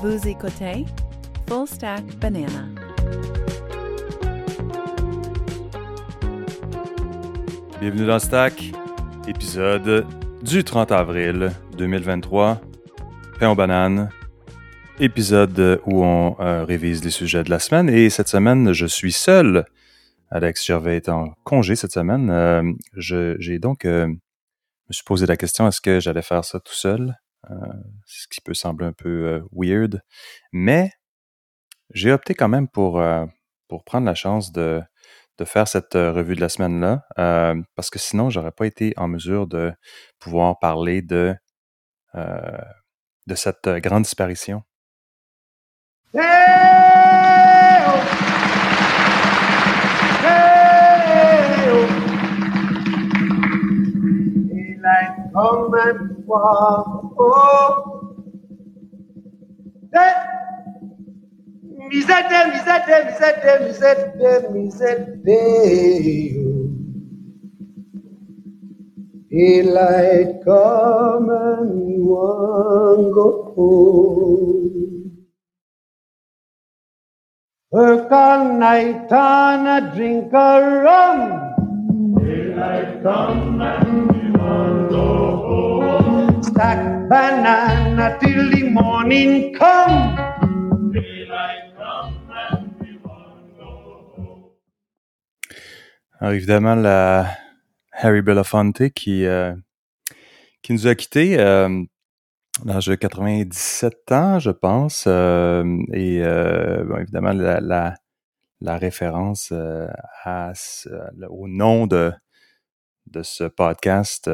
Vous écoutez Full Stack Banana. Bienvenue dans Stack, épisode du 30 avril 2023. Pain aux bananes, épisode où on euh, révise les sujets de la semaine. Et cette semaine, je suis seul. Alex Gervais est en congé cette semaine. Euh, j'ai donc euh, me suis posé la question est-ce que j'allais faire ça tout seul? Ce qui peut sembler un peu weird. Mais j'ai opté quand même pour, pour prendre la chance de, de faire cette revue de la semaine-là, parce que sinon, j'aurais pas été en mesure de pouvoir parler de, de cette grande disparition. Misete, misete, misete, misete, misete. Daylight come and one go home. Work all night on a drink of rum. Daylight come and one go banana till the morning come. Alors évidemment, la Harry Belafonte qui, euh, qui nous a quittés à l'âge de 97 ans, je pense. Euh, et euh, évidemment, la, la, référence au nom de, de ce podcast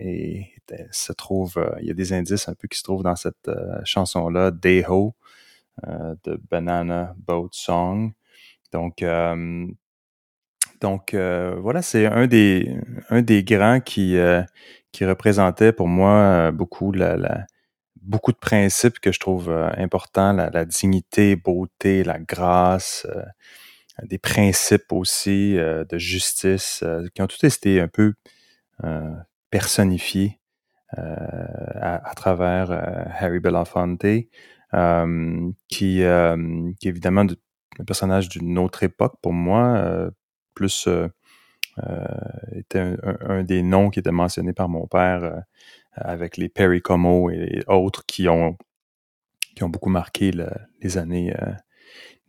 et, se trouve, il y a des indices un peu qui se trouvent dans cette chanson-là, Day-Ho, de Banana Boat Song. Donc, euh, voilà, c'est un des, un grands qui, euh, représentait pour moi euh, beaucoup la, la, de principes que je trouve importants, la, la, dignité, beauté, la grâce, des principes aussi de justice, qui ont tous été un peu personnifiés à, à, travers Harry Belafonte, qui, qui est évidemment un personnage d'une autre époque pour moi, plus euh, euh, était un, des noms qui était mentionné par mon père euh, avec les Perry Como et autres qui ont qui ont beaucoup marqué les années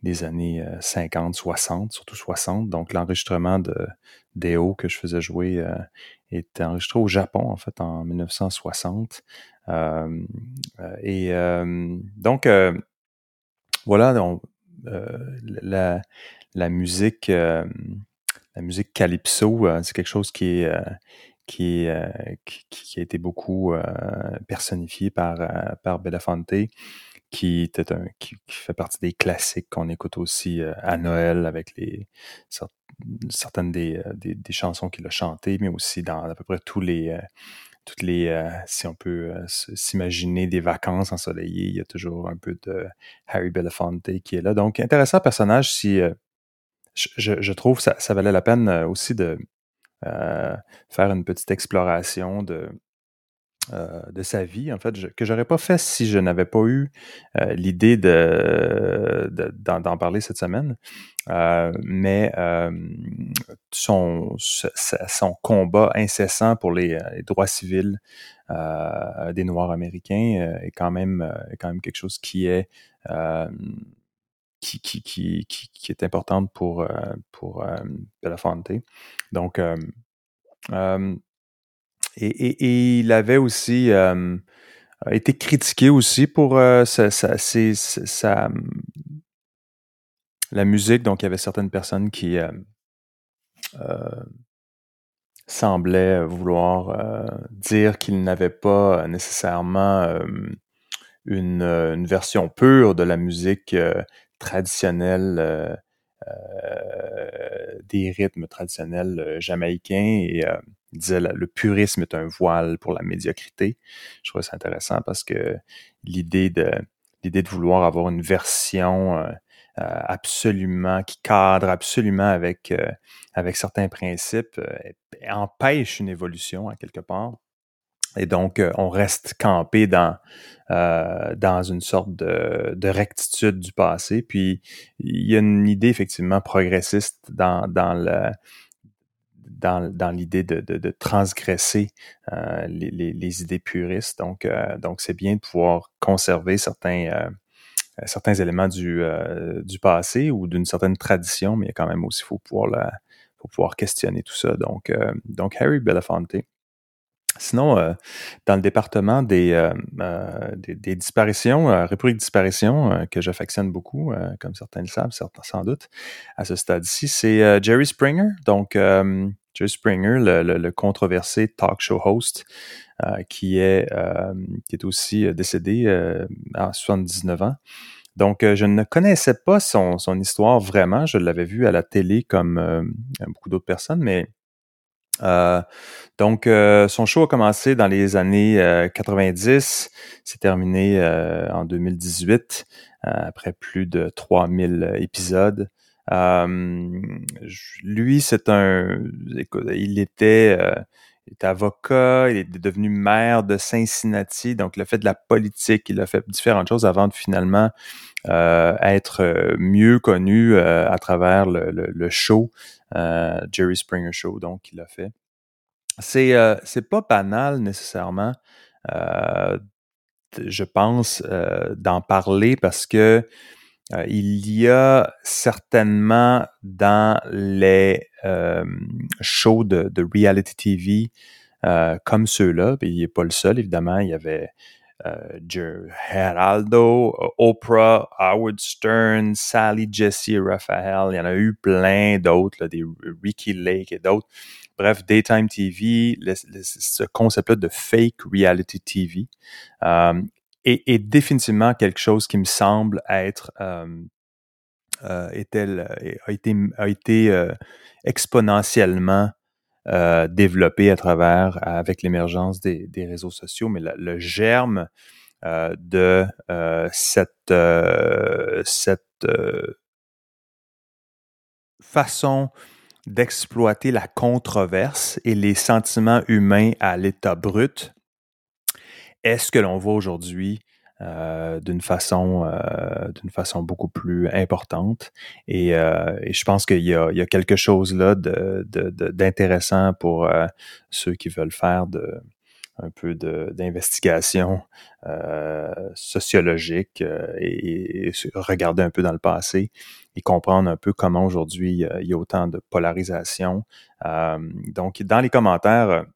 les années 50, 60, surtout 60. Donc l'enregistrement de Deo que je faisais jouer est enregistré au Japon en fait en 1960. et donc voilà, la, la musique la musique calypso, euh, c'est quelque chose qui est euh, qui, euh, qui, a été beaucoup personnifié par, par Belafonte, qui, était un, qui, fait partie des classiques qu'on écoute aussi à Noël avec les certaines des, des, chansons qu'il a chantées, mais aussi dans à peu près tous les toutes les si on peut s'imaginer des vacances ensoleillées, il y a toujours un peu de Harry Belafonte qui est là. Donc intéressant personnage si je, trouve que ça, ça, valait la peine euh, aussi de euh, faire une petite exploration de, euh, de sa vie, en fait, je, que j'aurais pas fait si je n'avais pas eu l'idée de, d'en, parler cette semaine. mais son, combat incessant pour les, droits civils des Noirs américains est quand même, quand même quelque chose qui est qui, pour, euh, pour euh, Belafonte. Donc, euh, et, et, il avait aussi été critiqué aussi pour sa, sa, sa, la musique. Donc, il y avait certaines personnes qui semblaient vouloir dire qu'il n'avait pas nécessairement une, une, version pure de la musique traditionnels, euh, euh, des rythmes traditionnels euh, jamaïcains et il disait le purisme est un voile pour la médiocrité. Je trouvais ça intéressant parce que l'idée de l'idée de vouloir avoir une version absolument qui cadre absolument avec avec certains principes empêche une évolution à quelque part Et donc, on reste campé dans, dans une sorte de, de, rectitude du passé. Puis, il y a une idée effectivement progressiste dans, dans le dans, dans l'idée de, de, transgresser euh, les, les, les, idées puristes. Donc, euh, donc c'est bien de pouvoir conserver certains, euh, certains éléments du, du passé ou d'une certaine tradition, mais quand même aussi, il faut pouvoir, faut pouvoir questionner tout ça. Donc, donc Harry Belafonte. Sinon, dans le département des, euh, euh des, disparitions, disparition, que j'affectionne beaucoup, comme certains le savent, certains sans doute, à ce stade-ci, c'est Jerry Springer. Donc, Jerry Springer, le, le, le, controversé talk show host, qui, est, qui est aussi décédé à 79 ans. Donc, je ne connaissais pas son, son histoire vraiment. Je l'avais vu à la télé comme beaucoup d'autres personnes, mais euh, donc, euh, son show a commencé dans les années euh, 90, c'est terminé euh, en 2018, euh, après plus de 3000 épisodes. Lui, c'est un... il était, il était avocat, il est devenu maire de Cincinnati, donc il a fait de la politique, il a fait différentes choses avant de finalement être mieux connu à travers le, le, le show euh, Jerry Springer Show, donc, il a fait. C'est euh, c'est pas banal nécessairement, euh, je pense, euh, d'en parler parce que euh, il y a certainement dans les shows de, reality TV comme ceux-là, il n'est pas le seul, évidemment, il y avait euh, Geraldo, Oprah, Howard Stern, Sally Jesse, Raphael. Il y en a eu plein d'autres, des Ricky Lake et d'autres. Bref, Daytime TV, ce concept-là de fake reality TV euh, est, est, définitivement quelque chose qui me semble être euh, euh, est-elle, a été, a été euh, exponentiellement euh, développé à travers, avec l'émergence des, des, réseaux sociaux, mais le, germe euh, de euh, cette, euh, cette euh, façon d'exploiter la controverse et les sentiments humains à l'état brut est ce que l'on voit aujourd'hui euh, d'une façon euh, d'une façon beaucoup plus importante? Et, euh, et je pense qu'il y y a quelque chose là de, d'intéressant pour euh, ceux qui veulent faire de un peu d'investigation euh, sociologique et, et, regarder un peu dans le passé et comprendre un peu comment aujourd'hui il y a autant de polarisation. donc, dans les commentaires,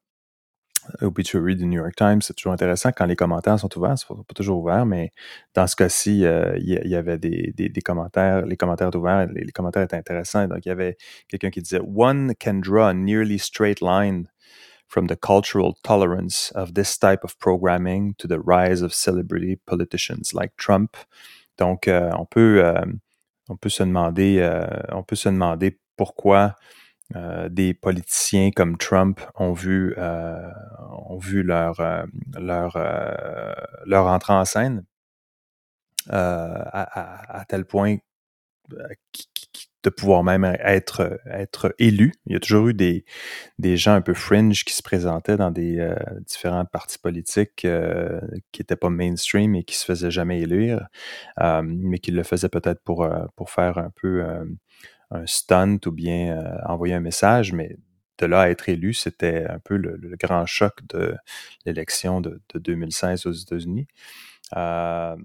obituary du New York Times, c'est toujours intéressant quand les commentaires sont ouverts. C'est pas toujours ouvert, mais dans ce cas-ci, euh, il y, avait des, des, des, commentaires. Les commentaires étaient ouverts, les, les, commentaires étaient intéressants. Donc, il y avait quelqu'un qui disait One can draw a nearly straight line from the cultural tolerance of this type of programming to the rise of celebrity politicians like Trump. Donc, euh, on peut euh, on peut se demander euh, on peut se demander pourquoi euh, des politiciens comme Trump ont vu, euh, ont vu leur, euh, leur, euh, leur entrée en scène euh, à, à, à, tel point de pouvoir même être, être élu. Il y a toujours eu des, des gens un peu fringe qui se présentaient dans des différents partis politiques qui n'étaient pas mainstream et qui se faisaient jamais élire, mais qui le faisaient peut-être pour, pour faire un peu un stunt ou bien euh, envoyer un message, mais de là à être élu, c'était un peu le, grand choc de l'élection de, de, 2016 aux États-Unis. Euh,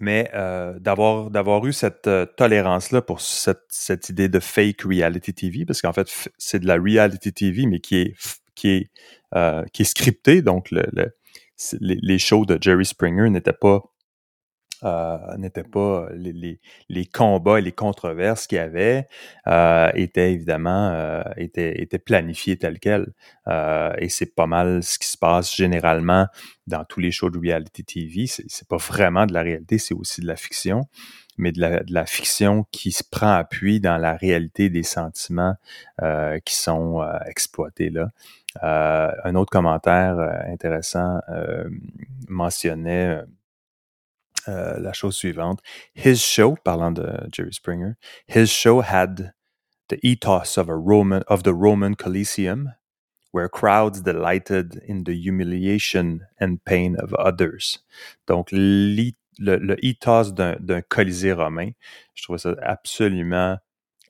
mais euh, d'avoir eu cette euh, tolérance là pour cette, idée de fake reality TV, parce qu'en fait c'est de la reality TV, mais qui est qui est euh, qui est scripté, donc le, le les, les shows de Jerry Springer n'étaient pas euh, n'étaient pas les, les, combats et les controverses qu'il y avait euh, étaient évidemment euh, étaient, étaient planifiés tels quels. Euh, et c'est pas mal ce qui se passe généralement dans tous les shows de reality TV. C'est pas vraiment de la réalité, c'est aussi de la fiction, mais de la, de la, fiction qui se prend appui dans la réalité des sentiments euh, qui sont euh, exploités là. un autre commentaire intéressant mentionnait euh, la chose suivante. His show, parlant de Jerry Springer, his show had the ethos of a Roman of the Roman Coliseum, where crowds delighted in the humiliation and pain of others. Donc, le, ethos d'un colisée romain, je trouve ça absolument,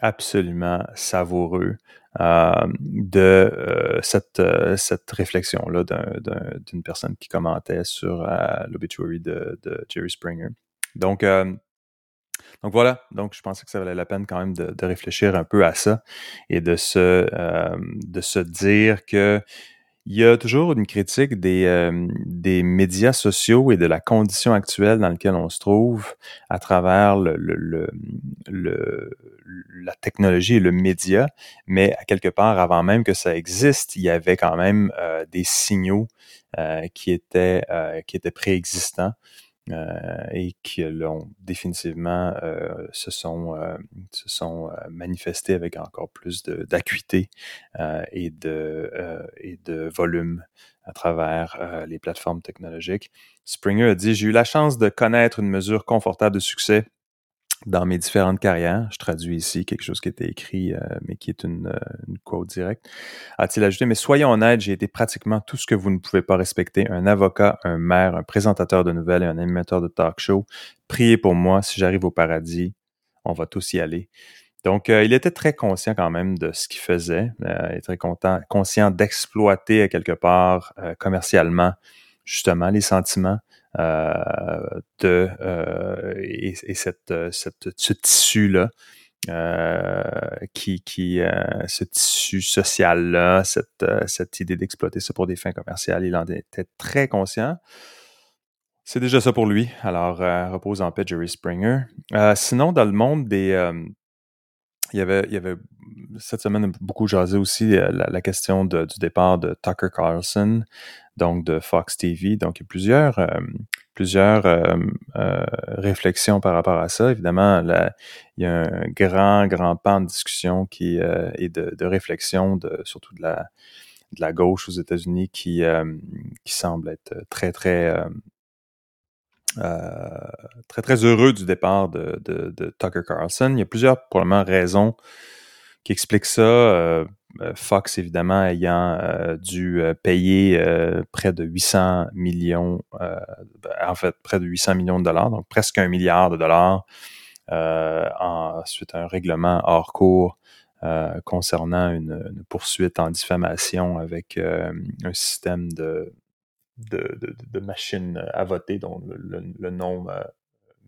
absolument savoureux de euh, cette, euh, cette réflexion-là d'une personne qui commentait sur l'obituary de, de, Jerry Springer. Donc, donc voilà, donc je pensais que ça valait la peine quand même de, de réfléchir un peu à ça et de se, de se dire que il y a toujours une critique des, euh, des médias sociaux et de la condition actuelle dans laquelle on se trouve à travers le, le, le, la technologie et le média, mais à quelque part, avant même que ça existe, il y avait quand même euh, des signaux euh, qui, étaient, qui étaient préexistants. Euh, et qui l'ont définitivement euh, se sont, euh, se sont manifestés avec encore plus d'acuité et, de, et de volume à travers les plateformes technologiques. Springer a dit, j'ai eu la chance de connaître une mesure confortable de succès dans mes différentes carrières. Je traduis ici quelque chose qui était écrit, euh, mais qui est une, euh, une quote directe. A-t-il ajouté, mais soyons honnêtes, j'ai été pratiquement tout ce que vous ne pouvez pas respecter. Un avocat, un maire, un présentateur de nouvelles et un animateur de talk show. Priez pour moi, si j'arrive au paradis, on va tous y aller. Donc, euh, il était très conscient quand même de ce qu'il faisait. il est très content, conscient d'exploiter quelque part commercialement justement les sentiments euh, de euh, et, cette, cette, ce tissu-là. Euh, qui, qui ce tissu social-là, cette, cette idée d'exploiter ça pour des fins commerciales, il en était très conscient. C'est déjà ça pour lui. Alors, repose en paix, Jerry Springer. sinon, dans le monde des, il y avait, il y avait cette semaine beaucoup jasé aussi la, question du départ de Tucker Carlson donc de Fox TV. Donc, il y a plusieurs, euh, plusieurs euh, euh, réflexions par rapport à ça. Évidemment, il y a un grand, grand pan de discussion qui et de, de, réflexion, de, surtout de la, de la gauche aux États-Unis, qui, qui semble être très, très, très, très heureux du départ de, de, de, Tucker Carlson. Il y a plusieurs, probablement, raisons qui expliquent ça. Euh, Fox, évidemment, ayant euh, dû euh, payer près de 800 millions, en fait, près de 800 millions de dollars, donc presque un milliard de dollars, ensuite un règlement hors cours concernant une, poursuite en diffamation avec un système de, de, de, machines à voter dont le, nom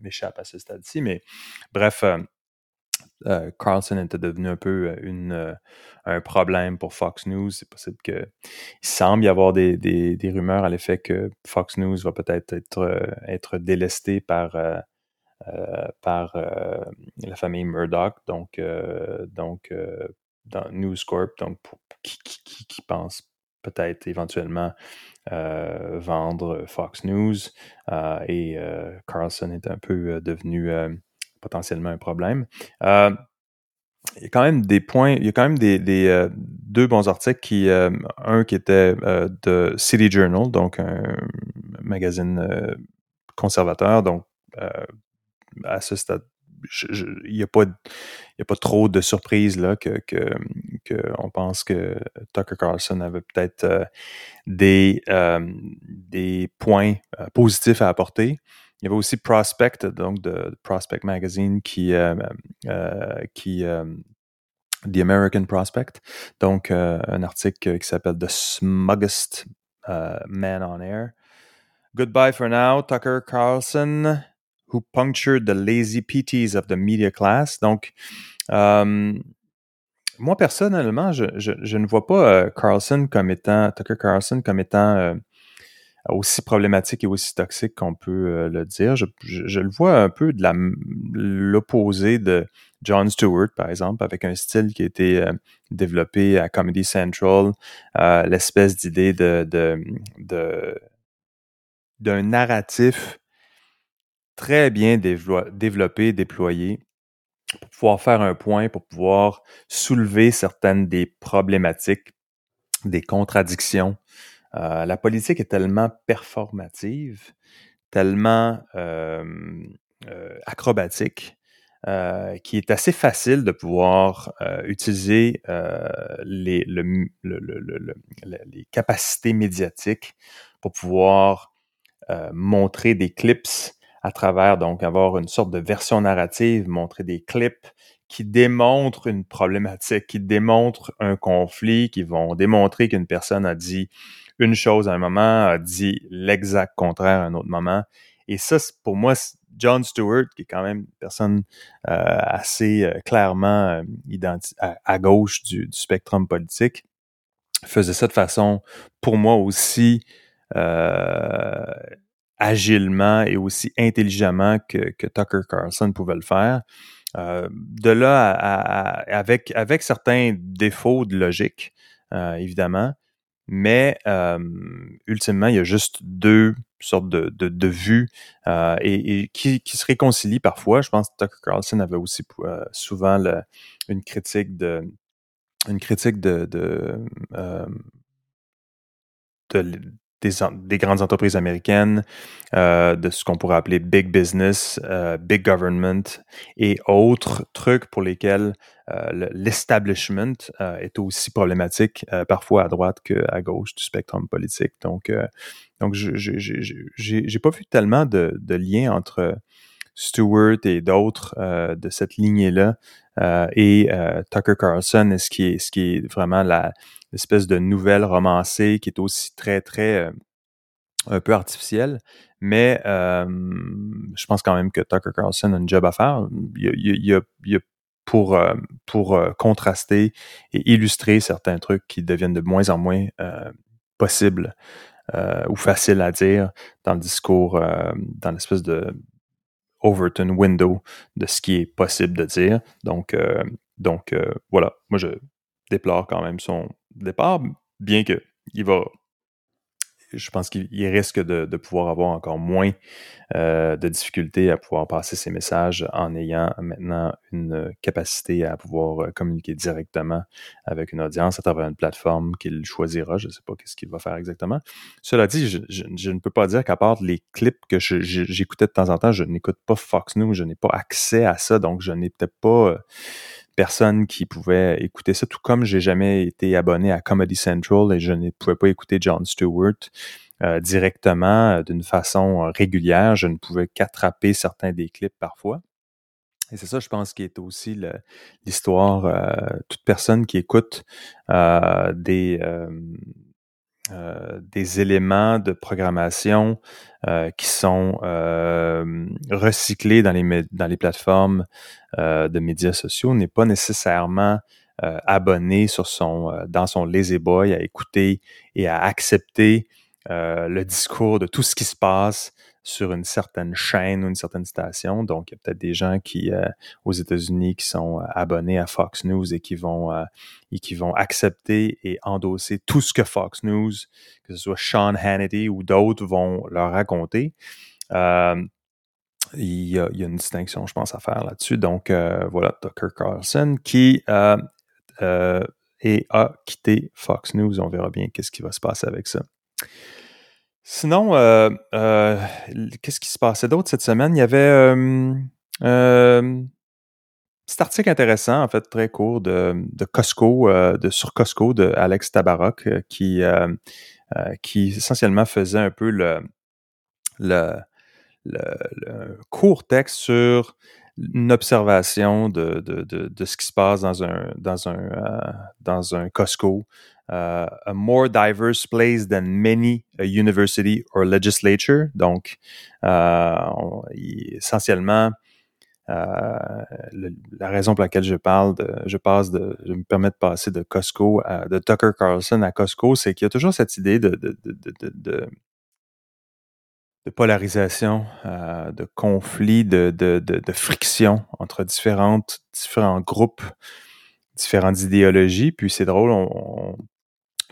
m'échappe à ce stade-ci. Mais bref, euh, Carlson était devenu un peu euh, une, euh, un problème pour Fox News. C'est possible que il semble y avoir des, des, des rumeurs à l'effet que Fox News va peut-être être, être délesté par, par la famille Murdoch, donc, donc dans News Corp, donc qui, qui, qui, pense peut-être éventuellement vendre Fox News. et Carlson est un peu devenu potentiellement un problème. Euh, il y a quand même des points, il y a quand même des, euh, deux bons articles qui, euh, un qui était de City Journal, donc un magazine conservateur, donc à ce stade, il n'y a pas, a pas trop de surprises là que, pense que Tucker Carlson avait peut-être des, des points positifs à apporter. Il y avait aussi Prospect, donc de Prospect Magazine, qui, euh, euh, qui euh, The American Prospect, donc un article qui s'appelle The Smuggest Man on Air. Goodbye for now, Tucker Carlson, who punctured the lazy PTs of the media class. Donc, moi personnellement, je, je, je, ne vois pas Carlson comme étant, Tucker Carlson comme étant aussi problématique et aussi toxique qu'on peut euh, le dire. Je, le vois un peu de l'opposé de John Stewart, par exemple, avec un style qui a été euh, développé à Comedy Central, l'espèce d'idée de, de, d'un narratif très bien développé, déployé, pour pouvoir faire un point, pour pouvoir soulever certaines des problématiques, des contradictions euh, la politique est tellement performative, tellement euh, acrobatique, euh, qui est assez facile de pouvoir utiliser les, le, les capacités médiatiques pour pouvoir montrer des clips à travers, donc avoir une sorte de version narrative, montrer des clips qui démontrent une problématique, qui démontrent un conflit, qui vont démontrer qu'une personne a dit une chose à un moment, a dit l'exact contraire à un autre moment. Et ça, pour moi, John Stewart, qui est quand même une personne euh, assez euh, clairement euh, à, gauche du, du, spectrum politique, faisait ça de façon, pour moi aussi, agilement et aussi intelligemment que, Tucker Carlson pouvait le faire. de là, avec, avec certains défauts de logique, évidemment, mais ultimement, il y a juste deux sortes de, de, de vues euh, et, qui, qui, se réconcilient parfois. Je pense que Tucker Carlson avait aussi euh, souvent le, une critique de une critique de, de, euh, de des, grandes entreprises américaines, euh, de ce qu'on pourrait appeler big business, euh, big government et autres trucs pour lesquels euh, l'establishment est aussi problématique, parfois à droite qu'à gauche du spectre politique. Donc, donc je j'ai pas vu tellement de, de entre Stewart et d'autres de cette lignée-là et Tucker Carlson, ce qui est, ce qui est vraiment la, espèce de nouvelle romancée qui est aussi très, très euh, un peu artificielle. Mais je pense quand même que Tucker Carlson a une job à faire. Il y a, il a, pour, euh, pour euh, contraster et illustrer certains trucs qui deviennent de moins en moins possibles ou faciles à dire dans le discours, dans l'espèce de Overton window de ce qui est possible de dire. Donc, donc voilà, moi je déplore quand même son, départ, bien que il va je pense qu'il risque de, pouvoir avoir encore moins euh, de difficultés à pouvoir passer ses messages en ayant maintenant une capacité à pouvoir euh, communiquer directement avec une audience à travers une plateforme qu'il choisira. Je ne sais pas ce qu'il va faire exactement. Cela dit, je, ne peux pas dire qu'à part les clips que j'écoutais de temps en temps, je n'écoute pas Fox News, je n'ai pas accès à ça, donc je n'ai peut-être pas... Euh, personne qui pouvait écouter ça, tout comme j'ai jamais été abonné à Comedy Central et je ne pouvais pas écouter Jon Stewart euh, directement euh, d'une façon euh, régulière. Je ne pouvais qu'attraper certains des clips parfois. Et c'est ça, je pense, qui est aussi l'histoire. toute personne qui écoute des, euh, des éléments de programmation euh, qui sont euh, recyclés dans les, plateformes de médias sociaux n'est pas nécessairement abonné dans son lazy boy à écouter et à accepter le discours de tout ce qui se passe sur une certaine chaîne ou une certaine station. Donc, il y a peut-être des gens qui, euh, aux États-Unis, qui sont euh, abonnés à Fox News et qui vont euh, et qui vont accepter et endosser tout ce que Fox News, que ce soit Sean Hannity ou d'autres, vont leur raconter. il, y a, une distinction, je pense, à faire là-dessus. Donc, voilà, Tucker Carlson qui a quitté Fox News. On verra bien qu'est-ce qui va se passer avec ça. Sinon, euh, euh, qu'est-ce qui se passait d'autre cette semaine? Il y avait euh, cet article intéressant, en fait, très court, de, Costco, de sur Costco de Alex Tabarok, qui, qui essentiellement faisait un peu le, le, court texte sur une observation de, de, de, de, ce qui se passe dans un, dans un, dans un Costco Uh, a more diverse place than many a university or legislature. Donc, euh, essentiellement, euh, la raison pour laquelle je parle de, je passe de, je me permets de passer de Costco à, de Tucker Carlson à Costco, c'est qu'il y a toujours cette idée de, de polarisation, euh, de conflit, de, de, de, friction entre différentes, différents groupes, différentes idéologies. Puis c'est drôle, on,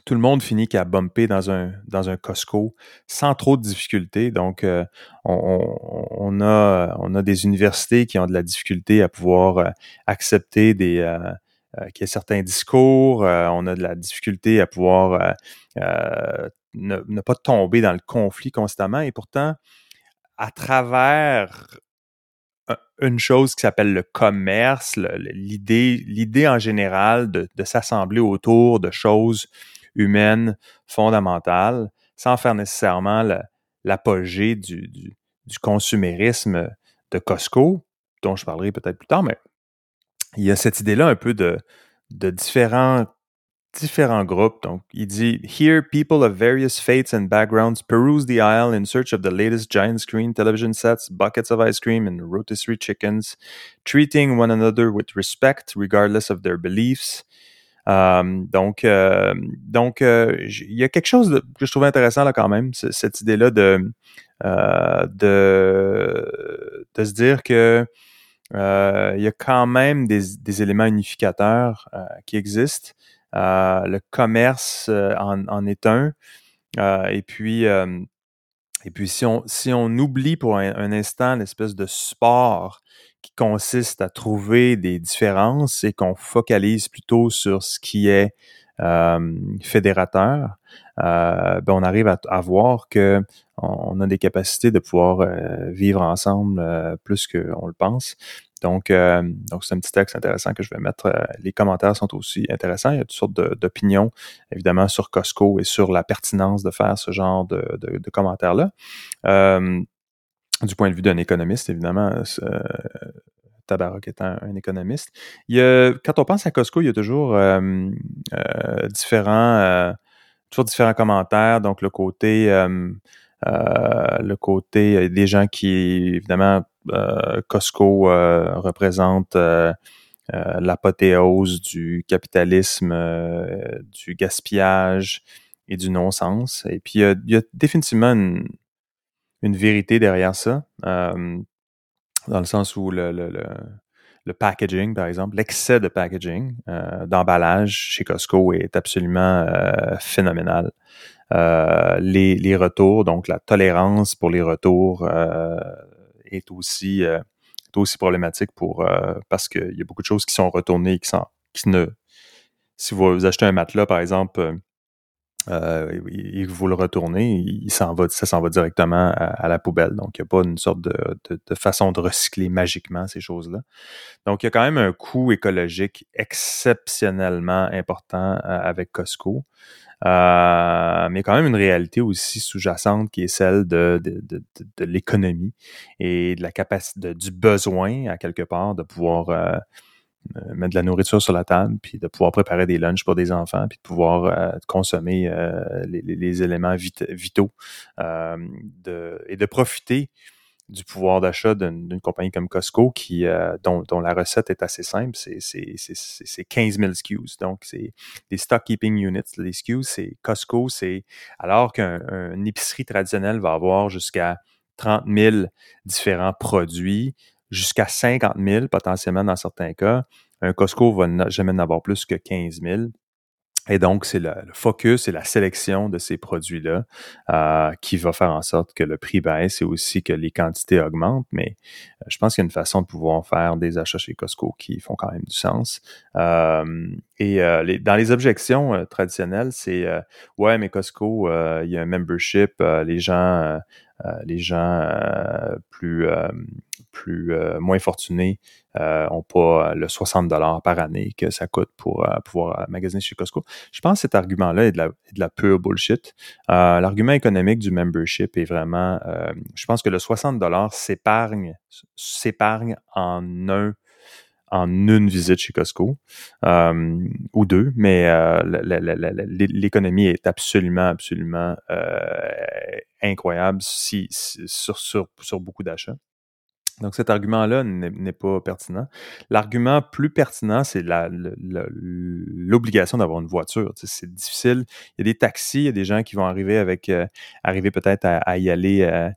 tout le monde finit qu'à bumper dans un, dans un Costco sans trop de difficultés. Donc, euh, on, a, on a des universités qui ont de la difficulté à pouvoir euh, accepter des, qu'il y ait certains discours. on a de la difficulté à pouvoir ne, pas tomber dans le conflit constamment. Et pourtant, à travers une chose qui s'appelle le commerce, l'idée, l'idée en général de, s'assembler autour de choses humaines fondamentales, sans faire nécessairement l'apogée du, du, consumérisme de Costco, dont je parlerai peut-être plus tard, mais il y a cette idée-là un peu de, de différents différents groupes. Donc, il dit Here, people of various faiths and backgrounds peruse the aisle in search of the latest giant screen television sets, buckets of ice cream, and rotisserie chickens, treating one another with respect, regardless of their beliefs. Um, donc, euh, donc euh, il y a quelque chose que je trouvais intéressant là quand même, cette idée-là de, euh, de, de se dire que euh, il y a quand même des, des éléments unificateurs qui existent. Euh, le commerce euh, en, est un. Euh, et puis, si, on, oublie pour un, instant l'espèce de sport qui consiste à trouver des différences et qu'on focalise plutôt sur ce qui est fédérateur, ben on arrive à, à voir que on, a des capacités de pouvoir vivre ensemble plus qu'on le pense. Donc, euh, donc c'est un petit texte intéressant que je vais mettre. Euh, les commentaires sont aussi intéressants. Il y a toutes sortes d'opinions, évidemment, sur Costco et sur la pertinence de faire ce genre de, de, commentaires-là. Euh, du point de vue d'un économiste, évidemment, euh, Tabarak étant un, économiste. Il y a, quand on pense à Costco, il y a toujours différents, toujours différents commentaires. Donc, le côté, le côté des gens qui, évidemment, euh, Costco euh, représente euh, l'apothéose du capitalisme, du gaspillage et du non-sens. Et puis, il y, a, définitivement une, vérité derrière ça, dans le sens où le, packaging, par exemple, l'excès de packaging, d'emballage chez Costco est absolument phénoménal. les, retours, donc la tolérance pour les retours est aussi, euh, aussi problématique pour euh, parce qu'il y a beaucoup de choses qui sont retournées et qui, sont, qui ne. Si vous achetez un matelas, par exemple, euh, et que vous le retournez, il s'en va, ça s'en va directement à, la poubelle. Donc, il n'y a pas une sorte de, de, façon de recycler magiquement ces choses-là. Donc, il y a quand même un coût écologique exceptionnellement important avec Costco. Euh, mais quand même une réalité aussi sous-jacente qui est celle de, de, de, de l'économie et de la capacité, du besoin à quelque part de pouvoir euh, euh, mettre de la nourriture sur la table, puis de pouvoir préparer des lunchs pour des enfants, puis de pouvoir consommer les, les, éléments vitaux et de profiter du pouvoir d'achat d'une compagnie comme Costco qui euh, dont, dont, la recette est assez simple, c'est 15 000 SKUs. Donc, c'est des stock keeping units. Les SKUs, c'est Costco, c'est alors qu'un épicerie traditionnelle va avoir jusqu'à 30 000 différents produits, jusqu'à 50 000 potentiellement dans certains cas. Un Costco va jamais en avoir plus que 15 000. Et donc, c'est le, focus et la sélection de ces produits-là euh, qui va faire en sorte que le prix baisse et aussi que les quantités augmentent. Mais euh, je pense qu'il y a une façon de pouvoir faire des achats chez Costco qui font quand même du sens. Euh, et dans les objections traditionnelles, c'est ouais, mais Costco, il y a un membership, les gens les gens euh, plus, euh, moins fortunés n'ont pas le 60 dollars par année que ça coûte pour pouvoir magasiner chez Costco. Je pense que cet argument-là est de la, pure bullshit. L'argument économique du membership est vraiment, je pense que le 60 dollars s'épargne, s'épargne en un en une visite chez Costco euh, ou deux, mais euh, l'économie est absolument, absolument euh, incroyable sur, sur beaucoup d'achats. Donc cet argument-là n'est pas pertinent. L'argument plus pertinent, c'est l'obligation d'avoir une voiture. c'est difficile. Il y a des taxis, il y a des gens qui vont arriver avec arriver peut-être à, y aller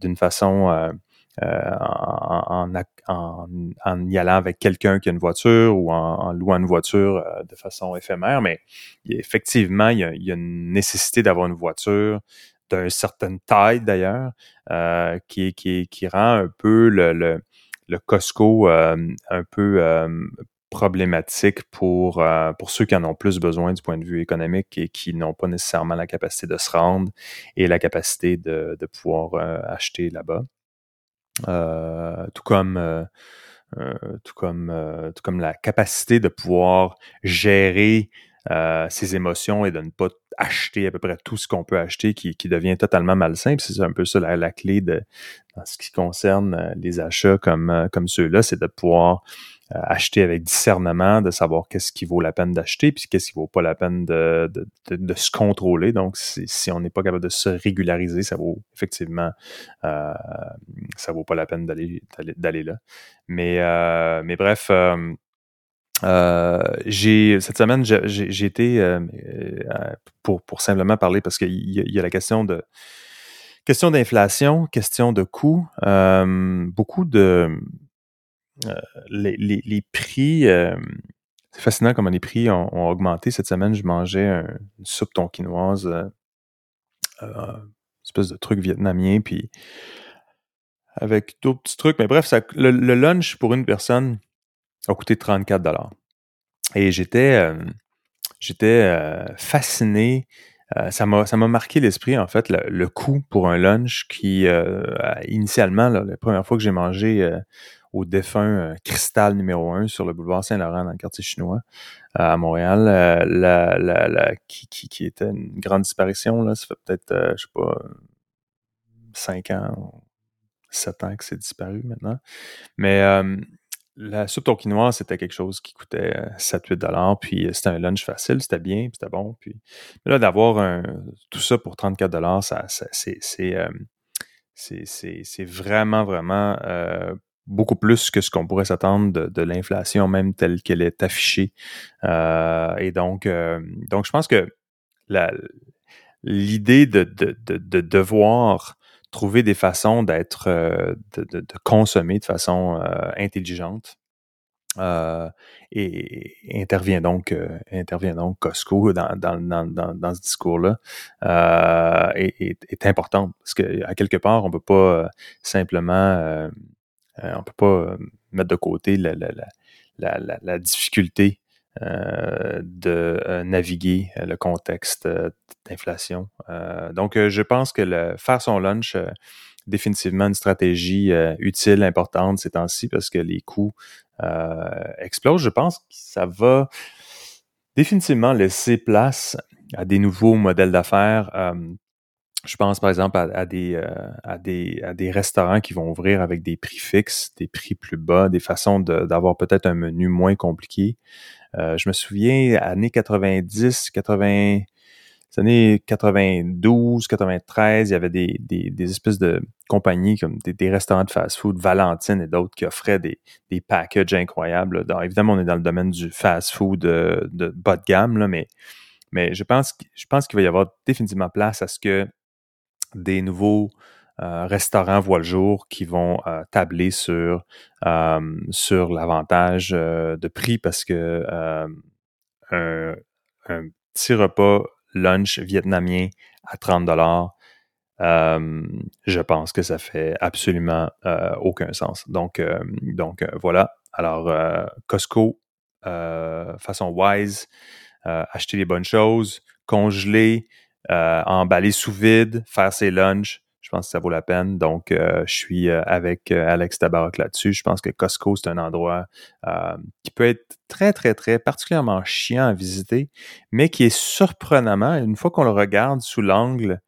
d'une façon euh, en, y allant avec quelqu'un qui a une voiture ou en, louant une voiture euh, de façon éphémère, mais effectivement, il y, a, une nécessité d'avoir une voiture d'une certaine taille d'ailleurs, euh, qui, qui, qui rend un peu le, le, Costco un peu problématique pour, pour ceux qui en ont plus besoin du point de vue économique et qui n'ont pas nécessairement la capacité de se rendre et la capacité de, de pouvoir acheter là-bas. tout comme tout comme tout comme la capacité de pouvoir gérer ses émotions et de ne pas acheter à peu près tout ce qu'on peut acheter qui, qui devient totalement malsain. C'est un peu ça la, clé de en ce qui concerne les achats comme, comme ceux-là, c'est de pouvoir euh, acheter avec discernement, de savoir qu'est-ce qui vaut la peine d'acheter, puis qu'est-ce qui vaut pas la peine de, de, se contrôler. Donc, si on n'est pas capable de se régulariser, ça vaut effectivement, euh, ça vaut pas la peine d'aller d'aller là. Mais, euh, mais bref. Euh, euh j'ai cette semaine j'ai été euh, pour, pour simplement parler parce qu'il y, y, a la question de question d'inflation, question de coût, beaucoup de euh, les, les, prix, euh, c'est fascinant comment les prix ont, augmenté. Cette semaine, je mangeais une soupe tonkinoise, euh, une espèce de truc vietnamien, puis avec d'autres petits trucs. Mais bref, ça, le, lunch pour une personne a coûté 34 dollars. Et j'étais j'étais fasciné. ça m'a ça m'a marqué l'esprit en fait le, coût pour un lunch qui initialement la première fois que j'ai mangé au défunt euh, Cristal numéro 1 sur le boulevard Saint-Laurent dans le quartier chinois euh, à Montréal, euh, la, la, qui, qui, était une grande disparition. Là. Ça fait peut-être, je sais pas, 5 ans, 7 ans que c'est disparu maintenant. Mais la soupe tonkinoise, c'était quelque chose qui coûtait 7-8 dollars, puis c'était un lunch facile, c'était bien, c'était bon. Puis là, d'avoir tout ça pour 34 dollars, ça, c'est c'est vraiment, vraiment beaucoup plus que ce qu'on pourrait s'attendre de, l'inflation même telle qu'elle est affichée. Euh, et donc, euh, donc, je pense que l'idée de, de, de, devoir trouver des façons d'être, euh, de, consommer de façon intelligente. et, intervient donc intervient donc Costco dans, dans, dans, dans ce discours-là est, importante parce que à quelque part on peut pas simplement euh, on peut pas euh, mettre de côté la, la, difficulté euh, de naviguer le contexte d'inflation. donc, je pense que le, faire son lunch, définitivement une stratégie utile, importante ces temps-ci parce que les coûts explosent. Je pense que ça va définitivement laisser place à des nouveaux modèles d'affaires. Je pense par exemple à, des, euh, à, des, à des restaurants qui vont ouvrir avec des prix fixes, des prix plus bas, des façons d'avoir peut-être un menu moins compliqué. Euh, je me souviens, années 90, 80, années 92, 93, il y avait des, des, des espèces de compagnies comme des, restaurants de fast-food, Valentine et d'autres qui offraient des, des packages incroyables. évidemment, on est dans le domaine du fast-food de, de, bas de gamme, là, mais, mais je pense, je pense qu'il va y avoir définitivement place à ce que des nouveaux euh, restaurants voient le jour qui vont euh, tabler sur, euh, l'avantage de prix parce que un, petit repas lunch vietnamien à 30 dollars, je pense que ça fait absolument aucun sens. Donc, donc voilà. Alors, Costco, façon wise, acheter les bonnes choses, congeler, euh, emballer sous vide, faire ses lunchs. Je pense que ça vaut la peine. Donc, euh, je suis euh, avec Alex Tabarak là-dessus. Je pense que Costco, c'est un endroit qui peut être très, très, très particulièrement chiant à visiter, mais qui est surprenamment, une fois qu'on le regarde sous l'angle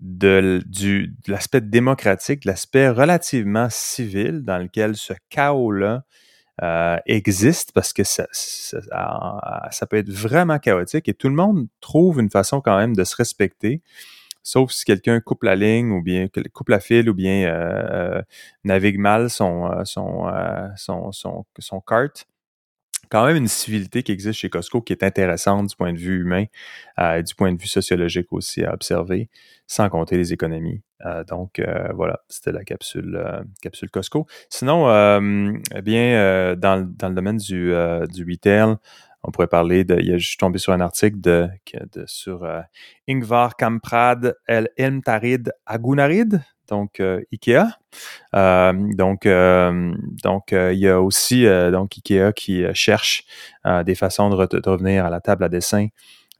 de, de l'aspect démocratique, l'aspect relativement civil dans lequel ce chaos-là euh, existe parce que ça, ça, peut être vraiment chaotique et tout le monde trouve une façon quand même de se respecter, sauf si quelqu'un coupe la ligne ou bien coupe la file ou bien euh, euh navigue mal son, euh, son, son, son, son cart quand même une civilité qui existe chez Costco qui est intéressante du point de vue humain euh, et du point de vue sociologique aussi à observer, sans compter les économies. Euh, donc euh, voilà, c'était la capsule capsule Costco. Sinon, eh bien, dans, dans, le domaine du, du retail, on pourrait parler de. Je suis tombé sur un article de, de sur Ingvar Kamprad El Elmtarid Agunarid, donc euh, Ikea. Euh, donc, euh, donc il y a aussi donc Ikea qui cherche des façons de, revenir à la table à dessin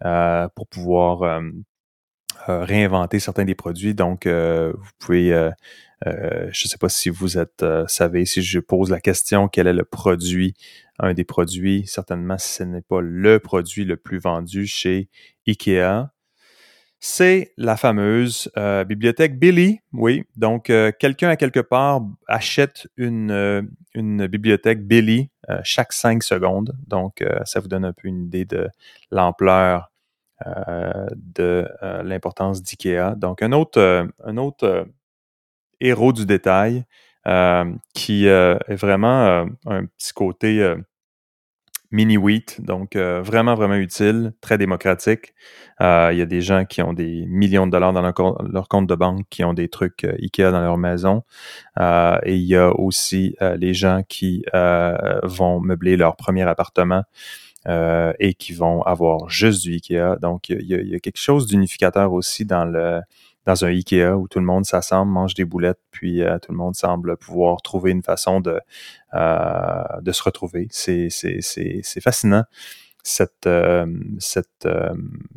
pour pouvoir réinventer certains des produits. Donc, vous pouvez, je ne sais pas si vous êtes, savez, si je pose la question, quel est le produit, un des produits, certainement si ce n'est pas le produit le plus vendu chez IKEA, c'est la fameuse euh, bibliothèque Billy. Oui, donc euh, quelqu'un à quelque part achète une, euh, bibliothèque Billy chaque cinq secondes. Donc, ça vous donne un peu une idée de l'ampleur de l'importance d'IKEA. Donc, un autre, un autre héros du détail qui est vraiment un petit côté mini wheat, donc euh, vraiment, vraiment utile, très démocratique. Euh, il y a des gens qui ont des millions de dollars dans leur, compte de banque, qui ont des trucs euh, IKEA dans leur maison. et il y a aussi les gens qui vont meubler leur premier appartement. et qui vont avoir juste du IKEA. Donc, il y a quelque chose d'unificateur aussi dans le dans un Ikea où tout le monde s'assemble, mange des boulettes, puis euh, tout le monde semble pouvoir trouver une façon de, euh, de se retrouver. C'est, fascinant, cette, euh, cette,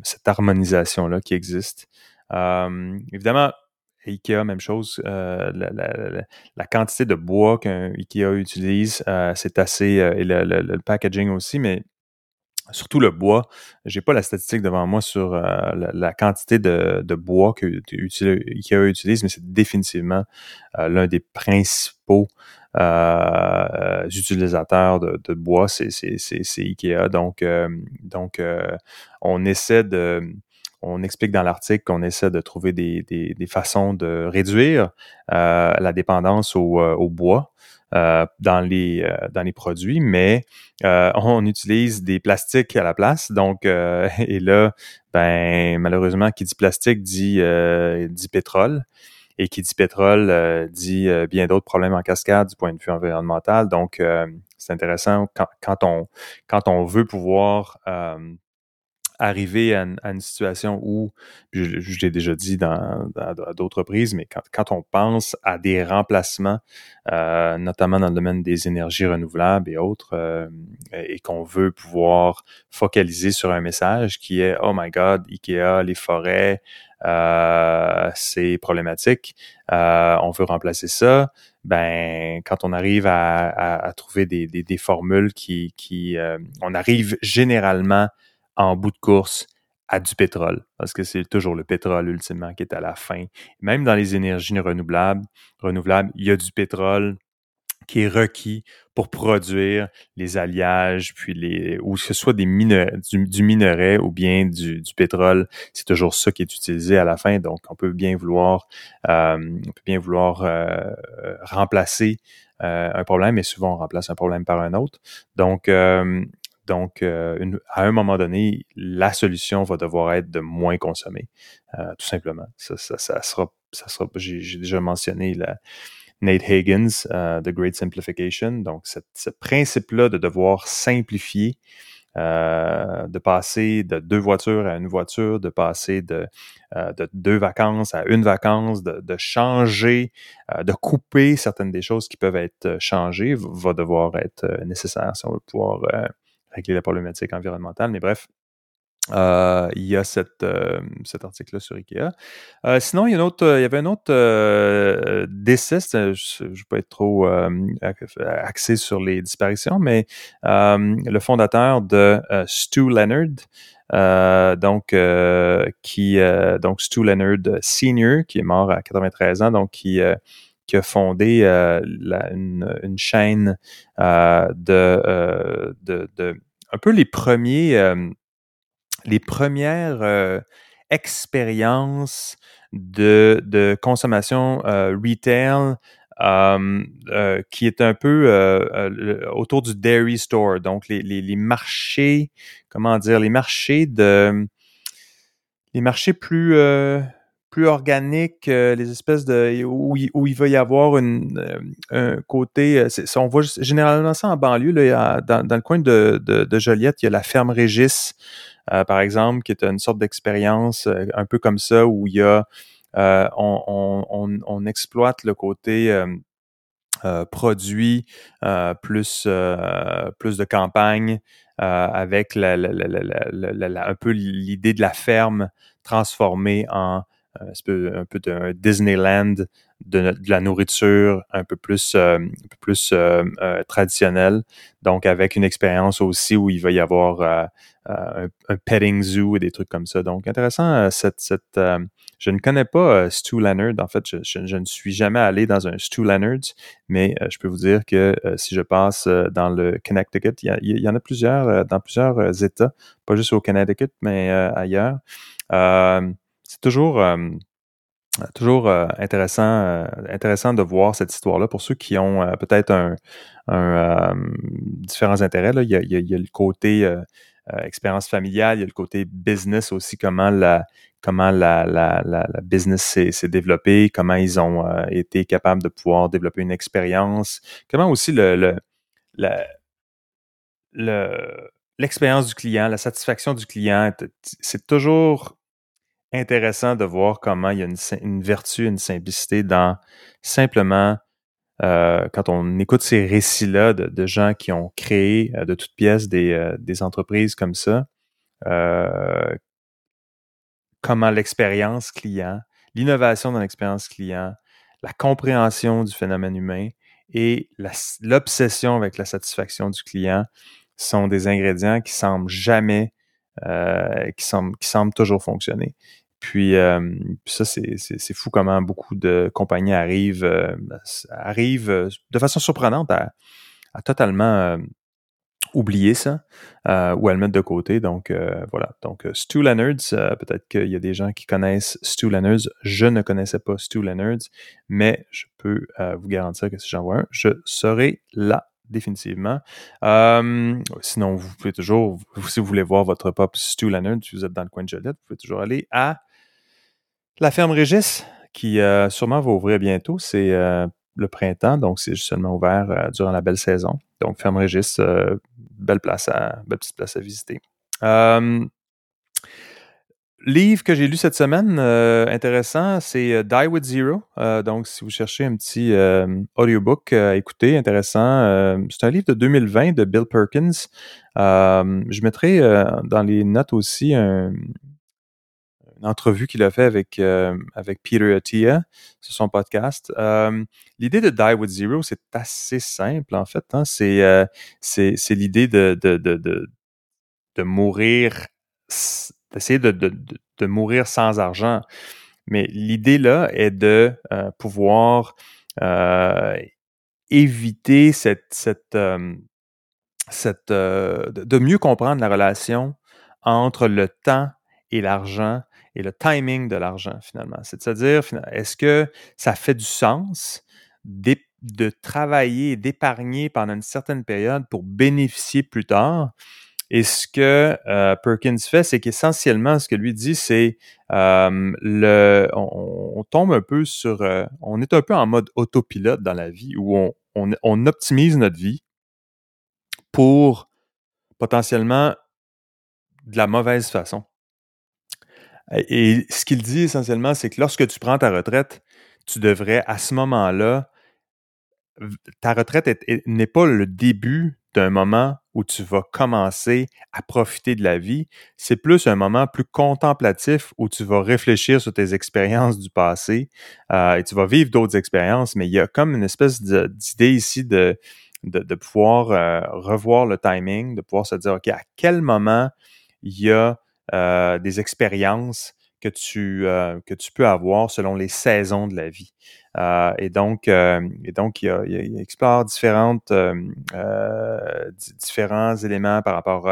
cette harmonisation-là qui existe. évidemment, Ikea, même chose. la, la, quantité de bois qu'un Ikea utilise, c'est assez, et le, packaging aussi, mais surtout le bois. J'ai pas la statistique devant moi sur euh, la, quantité de, bois que IKEA utilise, mais c'est définitivement euh, l'un des principaux euh, utilisateurs de, bois, c'est IKEA. Donc, donc on essaie de on explique dans l'article qu'on essaie de trouver des, façons de réduire la dépendance au bois. Euh, dans, les, euh, dans les produits, mais euh, on utilise des plastiques à la place. Donc, et là, ben malheureusement, qui dit plastique dit, dit pétrole. Et qui dit pétrole dit bien d'autres problèmes en cascade du point de vue environnemental. Donc, c'est intéressant quand, quand, on, quand on veut pouvoir arriver à une, situation où, je, je l'ai déjà dit dans, à d'autres reprises, mais quand, quand, on pense à des remplacements, euh, notamment dans le domaine des énergies renouvelables et autres, euh, et qu'on veut pouvoir focaliser sur un message qui est Oh my God, Ikea, les forêts, euh, c'est problématique, euh, on veut remplacer ça. Ben, quand on arrive à, à, à trouver des, des, des, formules qui, qui euh, on arrive généralement en bout de course à du pétrole, parce que c'est toujours le pétrole ultimement qui est à la fin. Même dans les énergies renouvelables, renouvelables, il y a du pétrole qui est requis pour produire les alliages, puis les, ou que ce soit des du, minerai ou bien du, pétrole, c'est toujours ça qui est utilisé à la fin. Donc, on peut bien vouloir, euh, on peut bien vouloir euh, remplacer euh, un problème, et souvent on remplace un problème par un autre. Donc, donc, euh, à un moment donné, la solution va devoir être de moins consommer, euh, tout simplement. Ça, sera, ça sera j'ai déjà mentionné Nate Higgins, The Great Simplification. Donc, ce principe-là de devoir simplifier, de passer de deux voitures à une voiture, de passer de, de deux vacances à une vacance, de changer, de couper certaines des choses qui peuvent être changées, va devoir être nécessaire si on veut pouvoir régler la problématique environnementale. Mais bref, euh, il y a cette, euh, cet article-là sur IKEA. Euh, sinon, il y, a autre, il y avait un autre décès, je ne vais pas être trop axé sur les disparitions, mais le fondateur de Stu Leonard, donc, qui, donc Stu Leonard Senior, qui est mort à 93 ans, donc qui qui a fondé euh, une, chaîne euh, euh, de, un peu les premiers les premières expériences de, de, consommation retail qui est un peu autour du dairy store, donc les, les, les, marchés, comment dire, les marchés de les marchés plus plus organique, euh, les espèces de où, où, il va y avoir une, euh, un côté. Euh, on voit généralement ça en banlieue. Là, dans, dans, le coin de, de, de, Joliette, il y a la ferme Régis, par exemple, qui est une sorte d'expérience un peu comme ça où il y a on, on, on, exploite le côté produit plus plus de campagne avec la, la, un peu l'idée de la ferme transformer en un peu, un peu d'un Disneyland de, la nourriture un peu plus, euh, un peu plus euh, euh, traditionnelle. Donc, avec une expérience aussi où il va y avoir un, petting zoo et des trucs comme ça. Donc, intéressant, cette, cette je ne connais pas Stu Leonard. En fait, je, ne suis jamais allé dans un Stu Leonard, mais je peux vous dire que si je passe dans le Connecticut, il y en a plusieurs, dans plusieurs États, pas juste au Connecticut, mais ailleurs. C'est toujours toujours euh, intéressant, euh, intéressant de voir cette histoire-là pour ceux qui ont euh, peut-être un, différents intérêts. Là. Il, y a, il, y a, le côté expérience familiale, il y a le côté business aussi, comment la comment la, la, la, business s'est développée, comment ils ont été capables de pouvoir développer une expérience, comment aussi le, le, le l'expérience du client, la satisfaction du client, c'est toujours intéressant de voir comment il y a une, vertu, une simplicité dans simplement euh, quand on écoute ces récits-là de, gens qui ont créé euh, de toutes pièces des, euh, des entreprises comme ça, comment l'expérience client, l'innovation dans l'expérience client, la compréhension du phénomène humain et l'obsession avec la satisfaction du client sont des ingrédients qui semblent jamais, qui, semblent, qui semblent toujours fonctionner. Puis, euh, ça, c'est fou comment beaucoup de compagnies arrivent, euh, arrivent euh, de façon surprenante à, totalement oublier ça ou à le mettre de côté. Donc, voilà. Donc, Stu Leonards, peut-être qu'il y a des gens qui connaissent Stu Leonards. Je ne connaissais pas Stu Leonards, mais je peux vous garantir que si j'en vois un, je serai là définitivement. sinon, vous pouvez toujours, si vous voulez voir votre pop Stu Leonard, si vous êtes dans le coin de Joliette, vous pouvez toujours aller à la ferme Régis, qui euh, sûrement va ouvrir bientôt, c'est euh, le printemps, donc c'est seulement ouvert euh, durant la belle saison. Donc, ferme Régis, belle place à, belle petite place à visiter. Livre que j'ai lu cette semaine, intéressant, c'est Die with Zero. donc, si vous cherchez un petit audiobook à écouter, intéressant. c'est un livre de 2020 de Bill Perkins. je mettrai dans les notes aussi un, une entrevue qu'il a fait avec, euh, avec Peter Attia sur son podcast. Euh, l'idée de Die with Zero, c'est assez simple, en fait. Hein. Euh, c'est, c'est, l'idée de, de, de, de, mourir, d'essayer de, mourir sans argent. Mais l'idée là est de pouvoir éviter cette, cette, cette de mieux comprendre la relation entre le temps et l'argent et le timing de l'argent, finalement. C'est-à-dire, est-ce que ça fait du sens de travailler d'épargner pendant une certaine période pour bénéficier plus tard? Et ce que euh, Perkins fait, c'est qu'essentiellement, ce que lui dit, c'est euh, le, on, tombe un peu sur, euh, on est un peu en mode autopilote dans la vie où on, on, on optimise notre vie pour potentiellement de la mauvaise façon. Et ce qu'il dit essentiellement, c'est que lorsque tu prends ta retraite, tu devrais, à ce moment-là, ta retraite n'est pas le début d'un moment où tu vas commencer à profiter de la vie. C'est plus un moment plus contemplatif où tu vas réfléchir sur tes expériences du passé euh, et tu vas vivre d'autres expériences, mais il y a comme une espèce d'idée ici de, de, pouvoir euh, revoir le timing, de pouvoir se dire, OK, à quel moment il y a euh, des expériences que tu, euh, que tu peux avoir selon les saisons de la vie. Euh, et donc, et donc il, il, explore différentes, différents éléments par rapport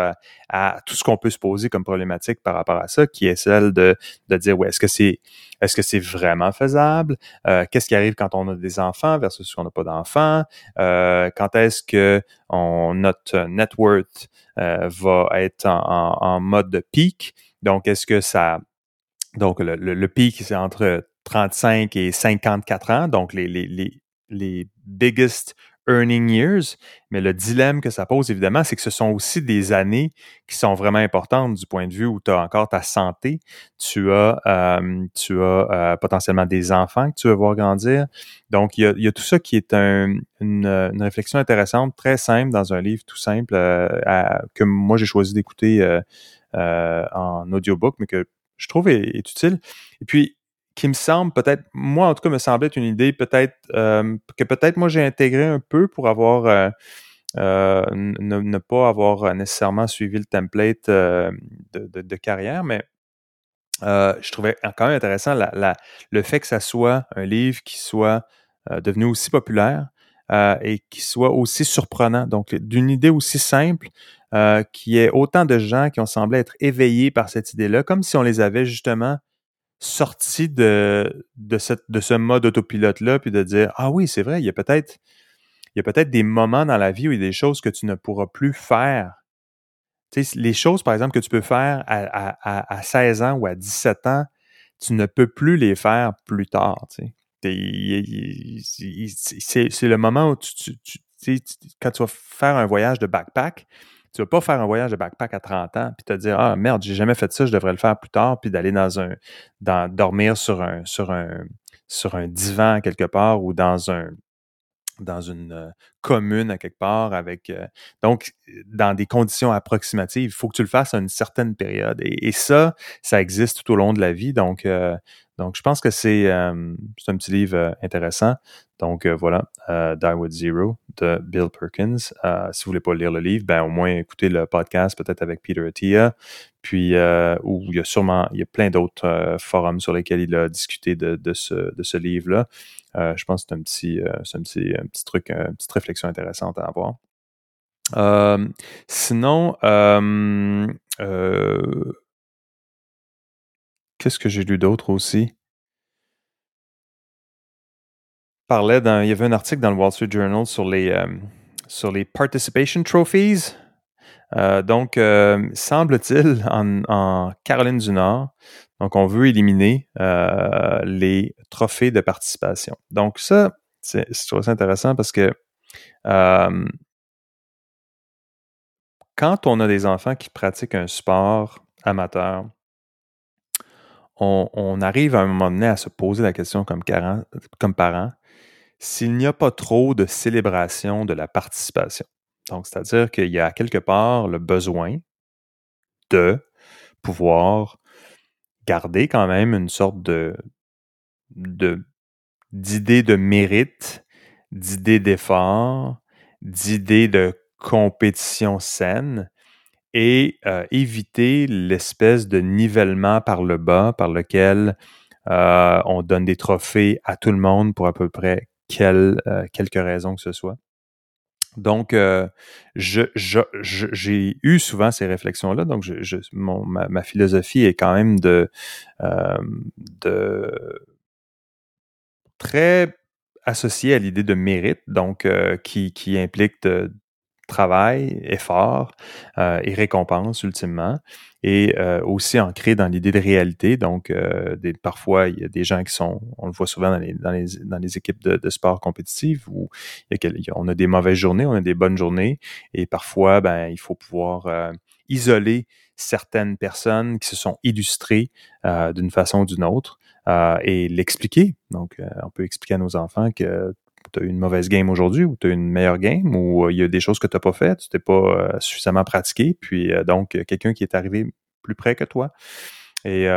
à, tout ce qu'on peut se poser comme problématique par rapport à ça, qui est celle de, de dire, ouais, est-ce que c'est est-ce que c'est vraiment faisable? Qu'est-ce qui arrive quand on a des enfants versus quand on n'a pas d'enfants? quand est-ce que notre net worth euh, va être en, mode de pic. Donc, est-ce que ça... Donc, le, le, pic, c'est entre 35 et 54 ans, donc les, les, les, les biggest earning years. Mais le dilemme que ça pose, évidemment, c'est que ce sont aussi des années qui sont vraiment importantes du point de vue où tu as encore ta santé, tu as, euh, tu as euh, potentiellement des enfants que tu veux voir grandir. Donc, il y a, il y a tout ça qui est un, une, une, réflexion intéressante, très simple, dans un livre tout simple euh, que moi j'ai choisi d'écouter en audiobook, mais que je trouve est, utile. Et puis, qui me semble peut-être, moi en tout cas, me semblait être une idée peut-être euh, que peut-être moi j'ai intégré un peu pour avoir euh, euh, ne, pas avoir nécessairement suivi le template de, de, carrière, mais je trouvais quand même intéressant la, le fait que ça soit un livre qui soit devenu aussi populaire et qui soit aussi surprenant. Donc, d'une idée aussi simple, euh, qu'il y ait autant de gens qui ont semblé être éveillés par cette idée-là, comme si on les avait justement sortis de, de, ce mode autopilote-là, puis de dire Ah oui, c'est vrai, il y a peut-être il y a peut-être des moments dans la vie où il y a des choses que tu ne pourras plus faire. Tu sais, les choses, par exemple, que tu peux faire à, à, à 16 ans ou à 17 ans, tu ne peux plus les faire plus tard. C'est le moment où tu, quand tu vas faire un voyage de backpack, tu vas pas faire un voyage de backpack à 30 ans puis te dire ah merde j'ai jamais fait ça je devrais le faire plus tard puis d'aller dans un dans dormir sur un sur un sur un divan quelque part ou dans un dans une euh, commune à quelque part avec euh, donc dans des conditions approximatives il faut que tu le fasses à une certaine période et, ça ça existe tout au long de la vie donc euh, donc je pense que c'est un petit livre intéressant. Donc voilà Die with Zero de Bill Perkins. Si vous voulez pas lire le livre ben au moins écoutez le podcast peut-être avec Peter Attia. Puis où il y a sûrement il y a plein d'autres forums sur lesquels il a discuté de, de ce de ce livre là euh, je pense que c'est un petit, euh, un petit, un petit truc, une petite réflexion intéressante à avoir. Euh, sinon, qu'est-ce que j'ai lu d'autre aussi? Parlait il y avait un article dans le Wall Street Journal sur les, sur les participation trophies. donc, semble-t-il, en, en, Caroline du Nord, donc, on veut éliminer euh, les trophées de participation. Donc, ça, c'est très intéressant parce que euh, quand on a des enfants qui pratiquent un sport amateur, on, arrive à un moment donné à se poser la question comme, parent, s'il n'y a pas trop de célébration de la participation. Donc, c'est-à-dire qu'il y a quelque part le besoin de pouvoir garder quand même une sorte d'idée de, mérite, d'idée d'effort, d'idée de compétition saine et euh, éviter l'espèce de nivellement par le bas par lequel euh, on donne des trophées à tout le monde pour à peu près quelle, euh, quelque raison que ce soit. Donc, euh, j'ai eu souvent ces réflexions-là. Donc, je, ma, philosophie est quand même de, de très associée à l'idée de mérite, donc qui, qui implique de, travail, effort euh, et récompense ultimement, et euh, aussi ancré dans l'idée de réalité. Donc, euh, parfois, il y a des gens qui sont, on le voit souvent dans les, équipes de, sport compétitif où a, on a des mauvaises journées, on a des bonnes journées, et parfois, ben, il faut pouvoir isoler certaines personnes qui se sont illustrées d'une façon ou d'une autre et l'expliquer. Donc, on peut expliquer à nos enfants que tu as eu une mauvaise game aujourd'hui ou tu as une meilleure game ou euh, il y a des choses que tu n'as pas faites, tu t'es pas euh, suffisamment pratiqué, puis euh, donc quelqu'un qui est arrivé plus près que toi. Et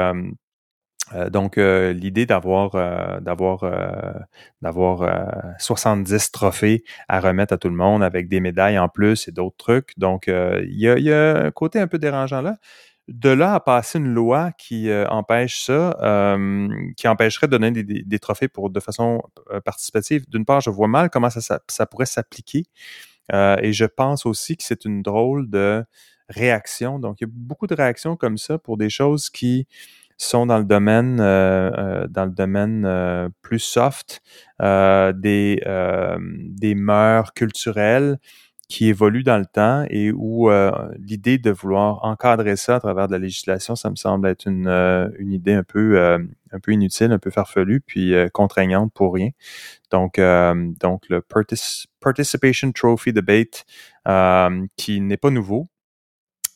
donc l'idée d'avoir d'avoir d'avoir 70 trophées à remettre à tout le monde avec des médailles en plus et d'autres trucs. Donc il y, a, un côté un peu dérangeant là de là à passer une loi qui euh, empêche ça, euh, qui empêcherait de donner des, trophées pour de façon euh, participative, d'une part, je vois mal comment ça, ça, pourrait s'appliquer. et je pense aussi que c'est une drôle de réaction. Donc, il y a beaucoup de réactions comme ça pour des choses qui sont dans le domaine dans le domaine plus soft, des, des mœurs culturelles qui évolue dans le temps et où euh, l'idée de vouloir encadrer ça à travers de la législation, ça me semble être une, euh, une idée un peu euh, un peu inutile, un peu farfelue, puis contraignante pour rien. Donc donc le Participation Trophy Debate qui n'est pas nouveau,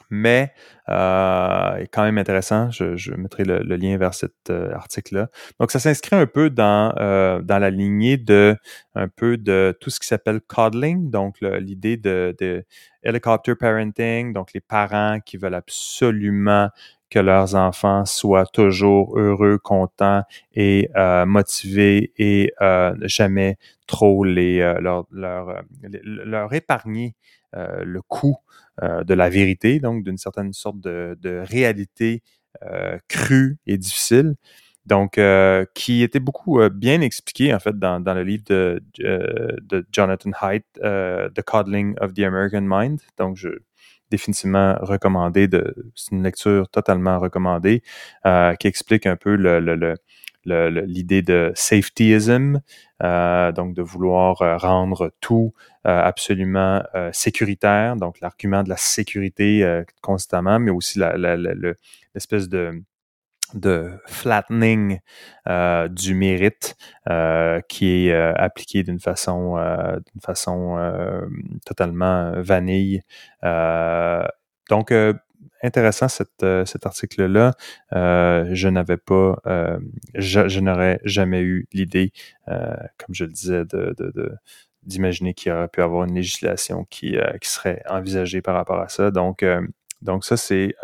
mais euh, est quand même intéressant. Je, mettrai le, lien vers cet euh, article-là. Donc, ça s'inscrit un peu dans, euh, dans la lignée de un peu de tout ce qui s'appelle coddling, donc l'idée de, helicopter parenting, donc les parents qui veulent absolument que leurs enfants soient toujours heureux, contents et euh, motivés et euh, jamais trop les euh, leur, leur, épargner le coût de la vérité, donc d'une certaine sorte de, réalité crue et difficile. Donc, qui était beaucoup bien expliqué, en fait, dans, dans le livre de, de Jonathan Haidt, The Coddling of the American Mind. Donc, je, définitivement recommandé. C'est une lecture totalement recommandée euh, qui explique un peu le, le, le, l'idée de safetyism, euh, donc de vouloir euh, rendre tout euh, absolument euh, sécuritaire, donc l'argument de la sécurité constamment, mais aussi la, la, l'espèce de de flattening euh, du mérite euh, qui est euh, appliqué d'une façon d'une façon totalement vanille. donc intéressant cet article-là. je n'avais pas, je, n'aurais jamais eu l'idée, comme je le disais, de, d'imaginer qu'il y aurait pu avoir une législation qui, qui serait envisagée par rapport à ça. Donc, donc ça, c'est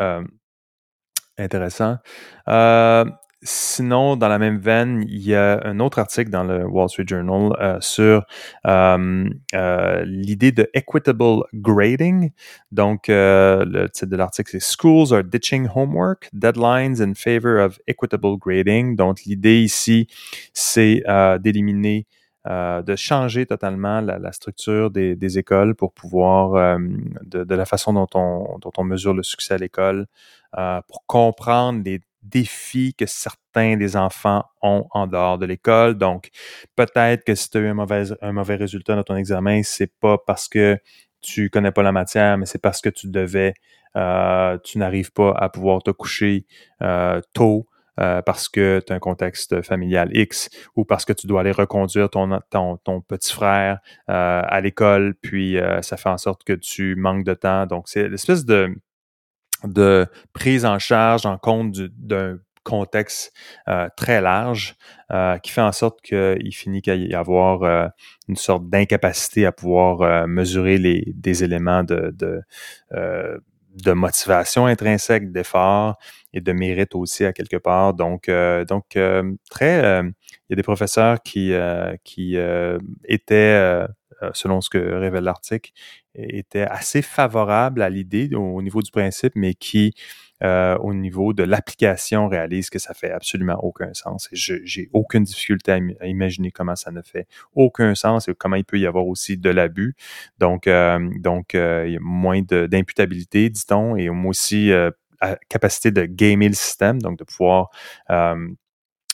Intéressant. Euh, sinon, dans la même veine, il y a un autre article dans le Wall Street Journal euh, sur euh, l'idée de equitable grading. Donc, le titre de l'article, c'est Schools are ditching homework, deadlines in favor of equitable grading. Donc, l'idée ici, c'est d'éliminer de changer totalement la, structure des, écoles pour pouvoir, de, de, la façon dont on, mesure le succès à l'école, euh, pour comprendre les défis que certains des enfants ont en dehors de l'école. Donc, peut-être que si tu as eu un mauvais, un mauvais résultat dans ton examen, c'est pas parce que tu connais pas la matière, mais c'est parce que tu devais, euh, tu n'arrives pas à pouvoir te coucher euh, parce que tu as un contexte familial X ou parce que tu dois aller reconduire ton, ton, ton petit frère à l'école, puis ça fait en sorte que tu manques de temps. Donc, c'est l'espèce de de prise en charge en compte d'un contexte euh, très large euh, qui fait en sorte qu'il finit qu'il y avoir euh, une sorte d'incapacité à pouvoir mesurer les, des éléments de, de, de motivation intrinsèque, d'effort et de mérite aussi à quelque part. Donc, donc très, il y a des professeurs qui, qui étaient euh, selon ce que révèle l'article, était assez favorable à l'idée au, niveau du principe, mais qui, euh, au niveau de l'application, réalise que ça fait absolument aucun sens. Et j'ai aucune difficulté à, imaginer comment ça ne fait aucun sens et comment il peut y avoir aussi de l'abus. Donc, euh, donc il y a moins d'imputabilité, dit-on, et aussi capacité de gamer le système, donc de pouvoir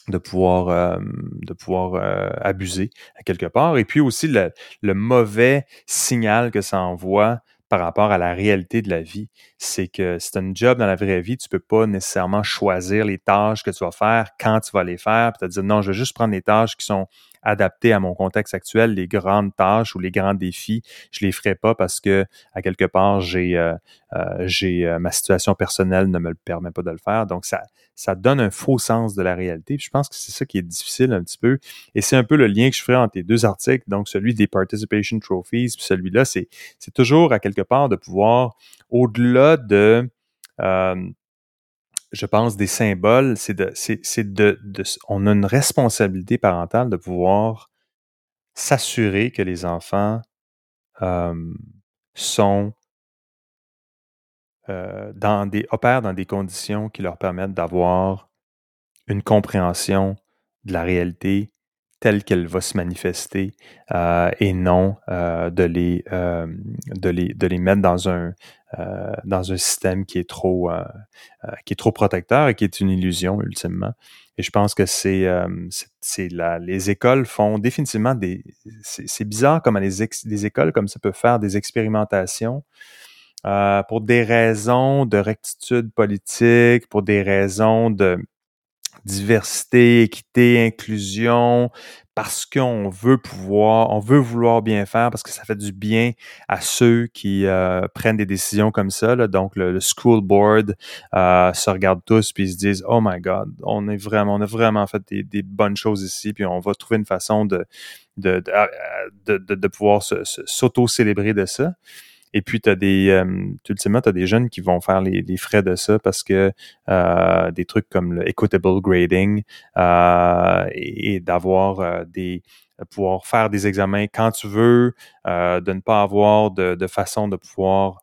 de pouvoir, euh, de pouvoir euh, abuser à quelque part. Et puis aussi le, mauvais signal que ça envoie par rapport à la réalité de la vie, c'est que c'est un job dans la vraie vie, tu peux pas nécessairement choisir les tâches que tu vas faire, quand tu vas les faire, puis te dire non, je vais juste prendre les tâches qui sont adaptées à mon contexte actuel, les grandes tâches ou les grands défis, je les ferai pas parce que à quelque part j'ai euh, euh j'ai euh, ma situation personnelle ne me le permet pas de le faire. Donc ça ça donne un faux sens de la réalité. je pense que c'est ça qui est difficile un petit peu. Et c'est un peu le lien que je ferai entre les deux articles, donc celui des participation trophies, puis celui-là, c'est c'est toujours à quelque part de pouvoir au-delà de euh, je pense, des symboles, c'est de, c'est, de, on a une responsabilité parentale de pouvoir s'assurer que les enfants sont euh, dans des, opèrent dans des conditions qui leur permettent d'avoir une compréhension de la réalité telle qu'elle va se manifester euh, et non euh, de les mettre dans un, euh, dans un système qui est trop euh, euh, qui est trop protecteur et qui est une illusion ultimement. Et je pense que c'est la les écoles font définitivement des c'est bizarre comment les, les écoles comme ça peuvent faire des expérimentations pour des raisons de rectitude politique, pour des raisons de diversité, équité, inclusion, parce qu'on veut pouvoir, on veut vouloir bien faire, parce que ça fait du bien à ceux qui euh, prennent des décisions comme ça. Donc, le, school board euh, se regarde tous puis ils se disent Oh my God, on est vraiment, on a vraiment fait des, bonnes choses ici, puis on va trouver une façon de, de pouvoir s'auto-célébrer de ça. Et puis, tu as des, euh, ultimement, tu as des jeunes qui vont faire les, frais de ça parce que euh, des trucs comme le equitable grading et, d'avoir des pouvoir faire des examens quand tu veux, de ne pas avoir de, de façon de pouvoir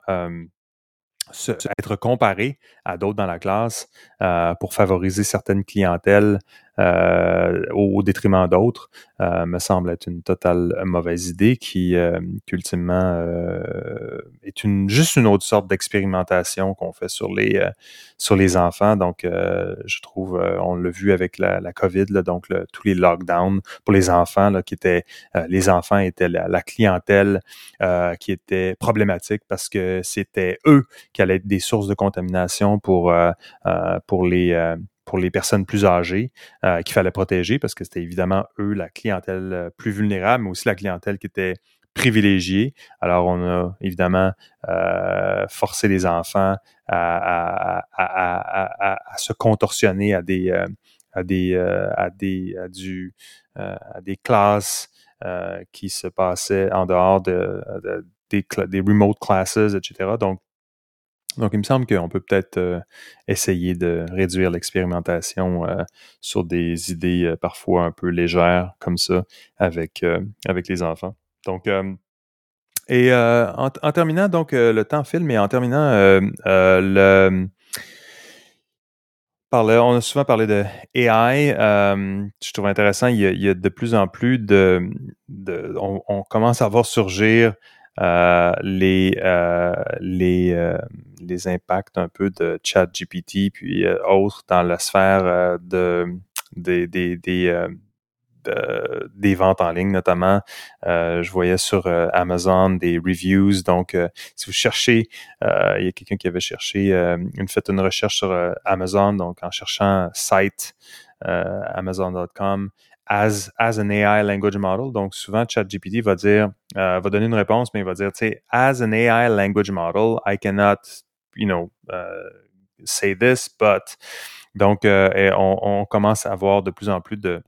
être comparé à d'autres dans la classe euh, pour favoriser certaines clientèles euh, au, détriment d'autres, euh, me semble être une totale mauvaise idée qui, euh, ultimement, est une, juste une autre sorte d'expérimentation qu'on fait sur les, sur les enfants. Donc, je trouve, on l'a vu avec la, la COVID, là, donc tous les lockdowns pour les enfants, là, qui étaient, les enfants étaient la, clientèle qui était problématique parce que c'était eux qui allaient être des sources de contamination pour, pour les pour les personnes plus âgées euh, qu'il fallait protéger parce que c'était évidemment eux la clientèle euh, plus vulnérable, mais aussi la clientèle qui était privilégiée. Alors, on a évidemment euh, forcé les enfants à, se contorsionner à des, à des, à des, à des classes qui se passaient en dehors de, des, des remote classes, etc. Donc, donc, il me semble qu'on peut peut-être euh, essayer de réduire l'expérimentation euh, sur des idées euh, parfois un peu légères comme ça avec, avec les enfants. Donc, et en, terminant, donc, le temps file, mais en terminant, le, on a souvent parlé de AI. je trouve intéressant, il y, a, de plus en plus de, on, commence à voir surgir euh, les, euh, les, euh, les impacts un peu de ChatGPT puis autres dans la sphère de, des, des, des, des ventes en ligne notamment. je voyais sur Amazon des reviews. Donc, si vous cherchez, il y a quelqu'un qui avait cherché, une fait une recherche sur Amazon, donc en cherchant site amazon.com as, as an AI language model. Donc, souvent, ChatGPT va dire, euh, va donner une réponse, mais il va dire, tu sais, as an AI language model, I cannot, you know, uh, say this, but. Donc, euh, on, commence à avoir de plus en plus de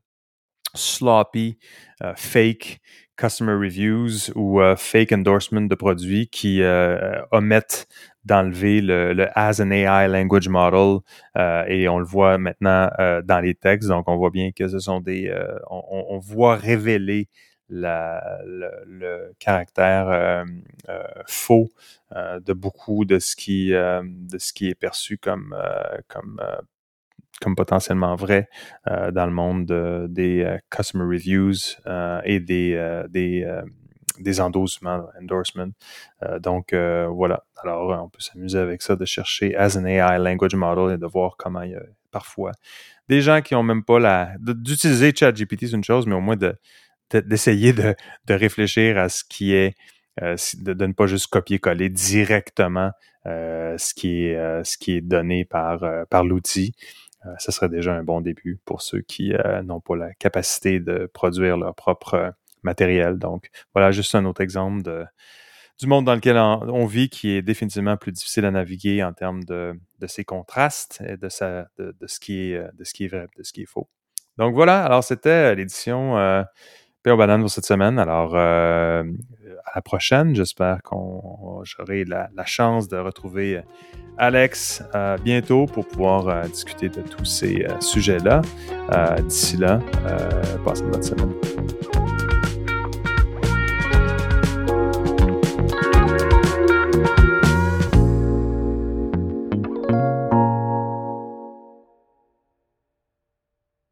sloppy, uh, fake customer reviews ou fake endorsement de produits qui omettent d'enlever le, as an AI language model euh, et on le voit maintenant euh, dans les textes. Donc, on voit bien que ce sont des... Euh, on, voit révéler le, caractère faux de beaucoup de ce qui, de ce qui est perçu comme, comme comme potentiellement vrai dans le monde des customer reviews et des, des des endossements, endorsements. Euh, donc euh, voilà. Alors on peut s'amuser avec ça, de chercher as an AI language model et de voir comment il y a parfois des gens qui n'ont même pas la. D'utiliser ChatGPT, c'est une chose, mais au moins de, d'essayer de, réfléchir à ce qui est. Euh, de, de, ne pas juste copier-coller directement ce, qui est, ce qui est donné par, par l'outil. ce serait déjà un bon début pour ceux qui n'ont pas la capacité de produire leur propre matériel. Donc, voilà juste un autre exemple de, du monde dans lequel on, vit qui est définitivement plus difficile à naviguer en termes de, de ses contrastes et de, sa, de, ce qui est, de ce qui est vrai, de ce qui est faux. Donc voilà, alors c'était l'édition euh, Banane pour cette semaine. Alors, euh, à la prochaine, j'espère qu'on j'aurai la, chance de retrouver Alex euh, bientôt pour pouvoir euh, discuter de tous ces sujets-là. D'ici là, passez une bonne semaine.